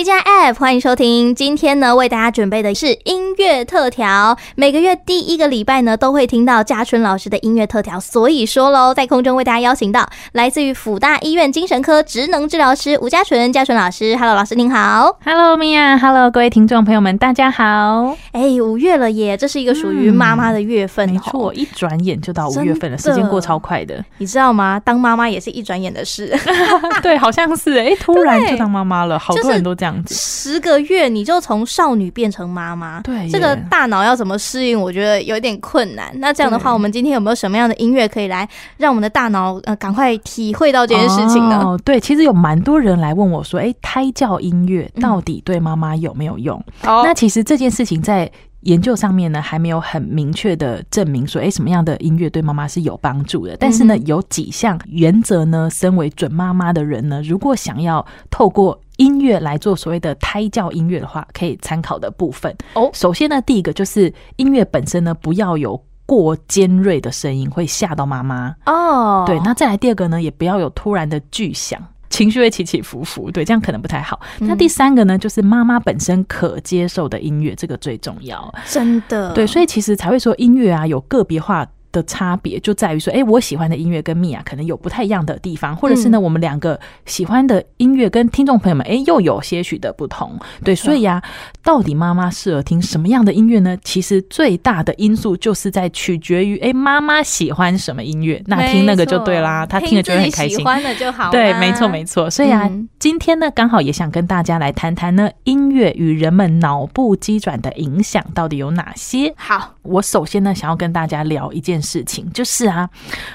TGIF，欢迎收听。今天呢，为大家准备的是音乐特调。每个月第一个礼拜呢，都会听到嘉春老师的音乐特调。所以说喽，在空中为大家邀请到来自于辅大医院精神科职能治疗师吴嘉纯，嘉纯老师。Hello，老师您好。Hello，Mia，Hello，各位听众朋友们，大家好。哎，五月了耶，这是一个属于妈妈的月份。嗯、没错，一转眼就到五月份了，时间过超快的。你知道吗？当妈妈也是一转眼的事。对，好像是哎，突然就当妈妈了，好多人都。这样子，十个月你就从少女变成妈妈，对，这个大脑要怎么适应？我觉得有点困难。那这样的话，我们今天有没有什么样的音乐可以来让我们的大脑呃赶快体会到这件事情呢？哦，对，其实有蛮多人来问我说，哎，胎教音乐到底对妈妈有没有用？嗯，那其实这件事情在。研究上面呢，还没有很明确的证明说，哎，什么样的音乐对妈妈是有帮助的。但是呢，有几项原则呢，身为准妈妈的人呢，如果想要透过音乐来做所谓的胎教音乐的话，可以参考的部分。哦，首先呢，第一个就是音乐本身呢，不要有过尖锐的声音，会吓到妈妈。哦，对，那再来第二个呢，也不要有突然的巨响。情绪会起起伏伏，对，这样可能不太好。那第三个呢，就是妈妈本身可接受的音乐，这个最重要。真的，对，所以其实才会说音乐啊，有个别化。的差别就在于说，哎、欸，我喜欢的音乐跟米娅可能有不太一样的地方，或者是呢，我们两个喜欢的音乐跟听众朋友们，哎、欸，又有些许的不同。对，所以啊，到底妈妈适合听什么样的音乐呢？其实最大的因素就是在取决于，哎、欸，妈妈喜欢什么音乐，那听那个就对啦，她听了就会很开心，喜欢的就好。对，没错没错。所以啊，嗯、今天呢，刚好也想跟大家来谈谈呢，音乐与人们脑部机转的影响到底有哪些？好，我首先呢，想要跟大家聊一件事情就是啊，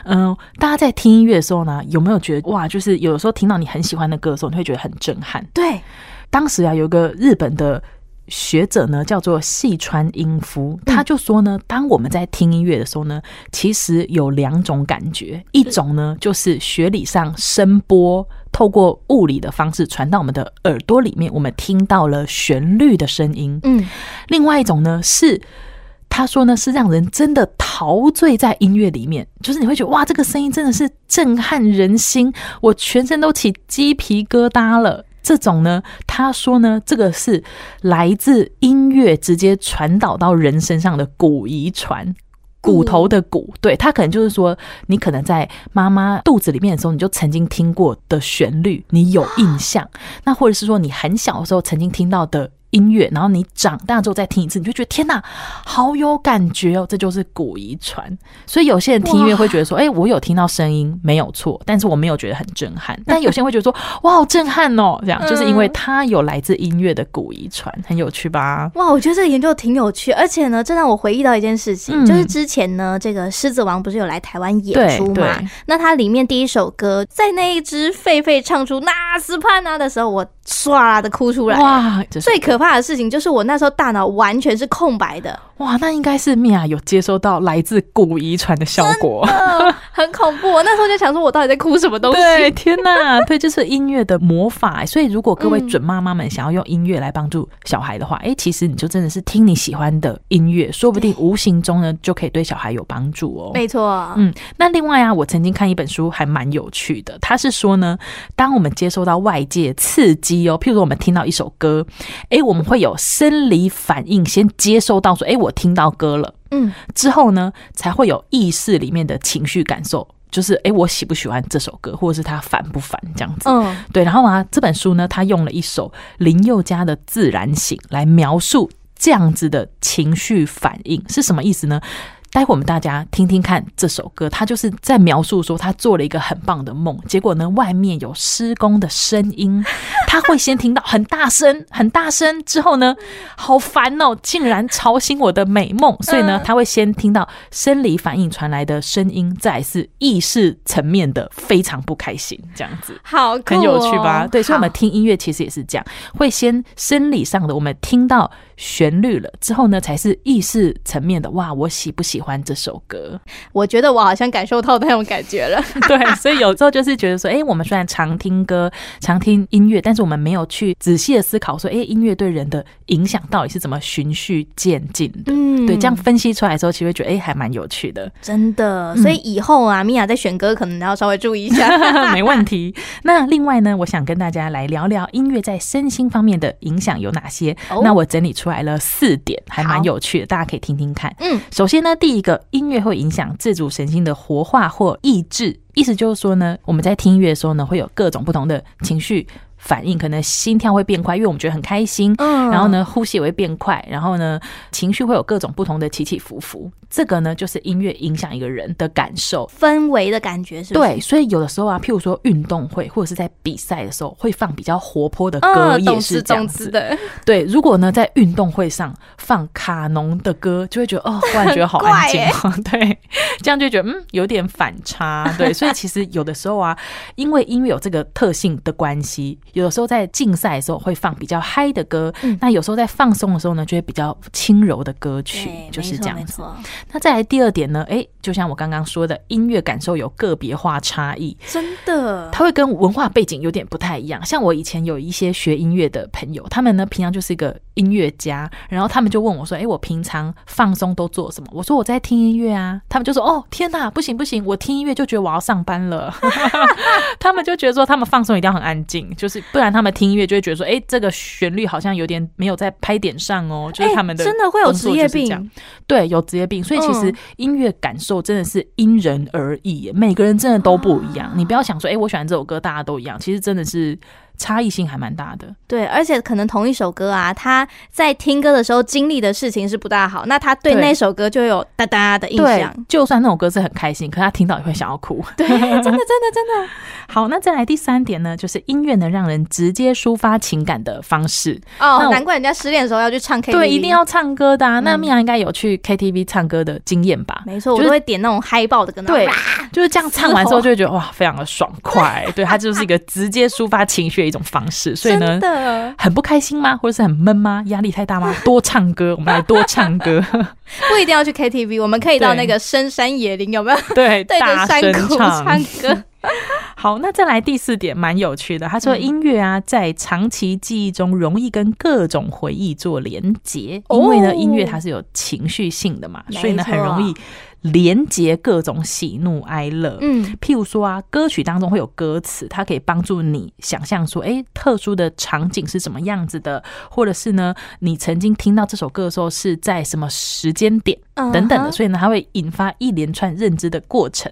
嗯、呃，大家在听音乐的时候呢，有没有觉得哇？就是有的时候听到你很喜欢的歌的时候，你会觉得很震撼。对，当时啊，有个日本的学者呢，叫做细川英夫，他就说呢，当我们在听音乐的时候呢，其实有两种感觉，一种呢就是学理上声波透过物理的方式传到我们的耳朵里面，我们听到了旋律的声音。嗯，另外一种呢是。他说呢，是让人真的陶醉在音乐里面，就是你会觉得哇，这个声音真的是震撼人心，我全身都起鸡皮疙瘩了。这种呢，他说呢，这个是来自音乐直接传导到人身上的骨遗传，骨头的骨。对，他可能就是说，你可能在妈妈肚子里面的时候，你就曾经听过的旋律，你有印象。那或者是说，你很小的时候曾经听到的。音乐，然后你长大之后再听一次，你就觉得天哪，好有感觉哦！这就是古遗传。所以有些人听音乐会觉得说：“哎、欸，我有听到声音，没有错，但是我没有觉得很震撼。”但有些人会觉得说：“哇，好震撼哦！”这样就是因为它有来自音乐的古遗传，很有趣吧？哇，我觉得这个研究挺有趣，而且呢，这让我回忆到一件事情，嗯、就是之前呢，这个《狮子王》不是有来台湾演出嘛？那它里面第一首歌，在那一只狒狒唱出“纳斯帕纳”的时候，我唰的哭出来。哇，最可怕。大的事情就是我那时候大脑完全是空白的。哇，那应该是米娅有接收到来自骨遗传的效果，很恐怖。我那时候就想说，我到底在哭什么东西？对，天哪，对，就是音乐的魔法。所以，如果各位准妈妈们想要用音乐来帮助小孩的话，哎、嗯，其实你就真的是听你喜欢的音乐，说不定无形中呢就可以对小孩有帮助哦。没错，嗯。那另外啊，我曾经看一本书还蛮有趣的，他是说呢，当我们接收到外界刺激哦，譬如说我们听到一首歌，哎，我们会有生理反应，先接收到说，哎，我听到歌了，嗯，之后呢，才会有意识里面的情绪感受，就是哎，我喜不喜欢这首歌，或者是他烦不烦这样子，嗯，对。然后啊，这本书呢，他用了一首林宥嘉的《自然醒》来描述这样子的情绪反应是什么意思呢？待会我们大家听听看这首歌，他就是在描述说他做了一个很棒的梦，结果呢，外面有施工的声音，他会先听到很大声、很大声，之后呢，好烦哦，竟然吵醒我的美梦，所以呢，他会先听到生理反应传来的声音，再是意识层面的非常不开心，这样子，好，很有趣吧？对，所以我们听音乐其实也是这样，会先生理上的我们听到旋律了之后呢，才是意识层面的哇，我喜不喜欢这首歌？我觉得我好像感受到那种感觉了。对，所以有时候就是觉得说，哎、欸，我们虽然常听歌、常听音乐，但是我们没有去仔细的思考说，哎、欸，音乐对人的影响到底是怎么循序渐进的？嗯，对，这样分析出来之后，其实会觉得，哎、欸，还蛮有趣的。真的，所以以后啊，米娅在选歌可能要稍微注意一下。没问题。那另外呢，我想跟大家来聊聊音乐在身心方面的影响有哪些。哦、那我整理出来了四点，还蛮有趣的，大家可以听听看。嗯，首先呢，第一个，音乐会影响自主神经的活化或抑制，意思就是说呢，我们在听音乐的时候呢，会有各种不同的情绪。反应可能心跳会变快，因为我们觉得很开心。嗯，然后呢，呼吸也会变快，然后呢，情绪会有各种不同的起起伏伏。这个呢，就是音乐影响一个人的感受、氛围的感觉，是不是？对，所以有的时候啊，譬如说运动会或者是在比赛的时候，会放比较活泼的歌，也是这样子的。对，如果呢在运动会上放卡农的歌，就会觉得哦，忽然觉得好安静哦。对，这样就觉得嗯，有点反差。对，所以其实有的时候啊，因为音乐有这个特性的关系。有的时候在竞赛的时候会放比较嗨的歌，嗯，那有时候在放松的时候呢，就会比较轻柔的歌曲，就是这样子。那再来第二点呢，哎，就像我刚刚说的，音乐感受有个别化差异，真的，它会跟文化背景有点不太一样。像我以前有一些学音乐的朋友，他们呢平常就是一个音乐家，然后他们就问我说：“哎，我平常放松都做什么？”我说：“我在听音乐啊。”他们就说：“哦，天哪，不行不行，我听音乐就觉得我要上班了。”他们就觉得说，他们放松一定要很安静，就是。不然他们听音乐就会觉得说，哎、欸，这个旋律好像有点没有在拍点上哦，就是他们的、欸、真的会有职业病，对，有职业病。所以其实音乐感受真的是因人而异，每个人真的都不一样。你不要想说，哎、欸，我喜欢这首歌，大家都一样。其实真的是。差异性还蛮大的，对，而且可能同一首歌啊，他在听歌的时候经历的事情是不大好，那他对那首歌就有哒哒的印象。就算那首歌是很开心，可他听到也会想要哭。对，真的，真的，真的。好，那再来第三点呢，就是音乐能让人直接抒发情感的方式。哦，难怪人家失恋的时候要去唱 KTV，对，一定要唱歌的啊。嗯、那米娅应该有去 KTV 唱歌的经验吧？没错，我就会点那种嗨爆的歌。对，就是这样唱完之后就会觉得哇，非常的爽快。对，它就是一个直接抒发情绪的一种方式。所以呢，很不开心吗？或者是很闷吗？压力太大吗？多唱歌，我们来多唱歌，不一定要去 KTV，我们可以到那个深山野林，有没有？对，对着山谷唱歌。好，那再来第四点，蛮有趣的。他说，音乐啊，在长期记忆中容易跟各种回忆做连结，因为呢，音乐它是有情绪性的嘛，所以呢，很容易。连接各种喜怒哀乐，嗯，譬如说啊，歌曲当中会有歌词，它可以帮助你想象说，哎，特殊的场景是什么样子的，或者是呢，你曾经听到这首歌的时候是在什么时间点等等的，所以呢，它会引发一连串认知的过程。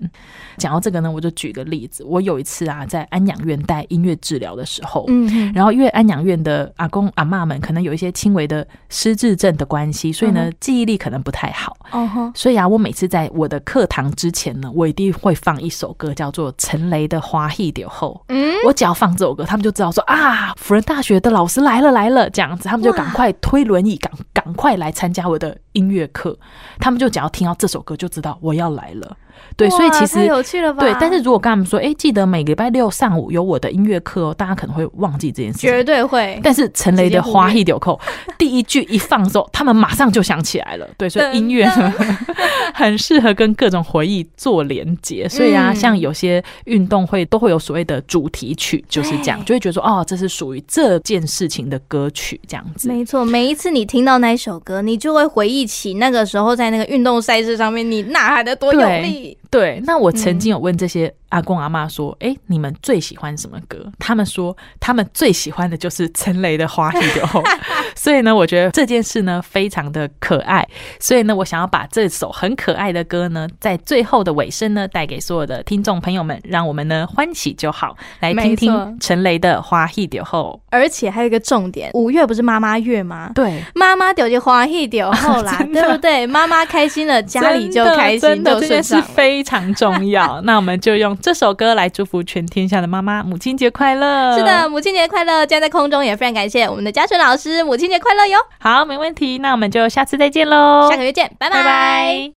讲到这个呢，我就举个例子，我有一次啊，在安养院带音乐治疗的时候，嗯，然后因为安养院的阿公阿妈们可能有一些轻微的失智症的关系，所以呢，记忆力可能不太好，哦，所以啊，我每次在我的课堂之前呢，我一定会放一首歌，叫做陈雷的《欢喜就好》。嗯，我只要放这首歌，他们就知道说啊，辅仁大学的老师来了来了，这样子，他们就赶快推轮椅，赶赶快来参加我的音乐课。他们就只要听到这首歌，就知道我要来了。对，所以其实有趣了吧？对，但是如果跟他们说，哎、欸，记得每个礼拜六上午有我的音乐课哦，大家可能会忘记这件事情。绝对会。但是陈雷的《花一纽扣》第一句一放之后，他们马上就想起来了。对，所以音乐呢，很适合跟各种回忆做连接。所以啊，嗯、像有些运动会都会有所谓的主题曲，就是这样，就会觉得说，哦，这是属于这件事情的歌曲，这样子。没错，每一次你听到那一首歌，你就会回忆起那个时候在那个运动赛事上面，你呐喊的多有力。对，那我曾经有问这些阿公阿妈说：“哎、嗯，你们最喜欢什么歌？”他们说他们最喜欢的就是陈雷的《花喜就好》。所以呢，我觉得这件事呢非常的可爱。所以呢，我想要把这首很可爱的歌呢，在最后的尾声呢，带给所有的听众朋友们，让我们呢欢喜就好，来听听陈雷的《花一丢后》。而且还有一个重点，五月不是妈妈月吗？对，妈妈丢就花一丢后啦，对不对？妈妈开心了，家里就开心，就顺畅。非常重要，那我们就用这首歌来祝福全天下的妈妈，母亲节快乐！是的，母亲节快乐！今天在空中也非常感谢我们的嘉纯老师，母亲节快乐哟！好，没问题，那我们就下次再见喽，下个月见。拜拜。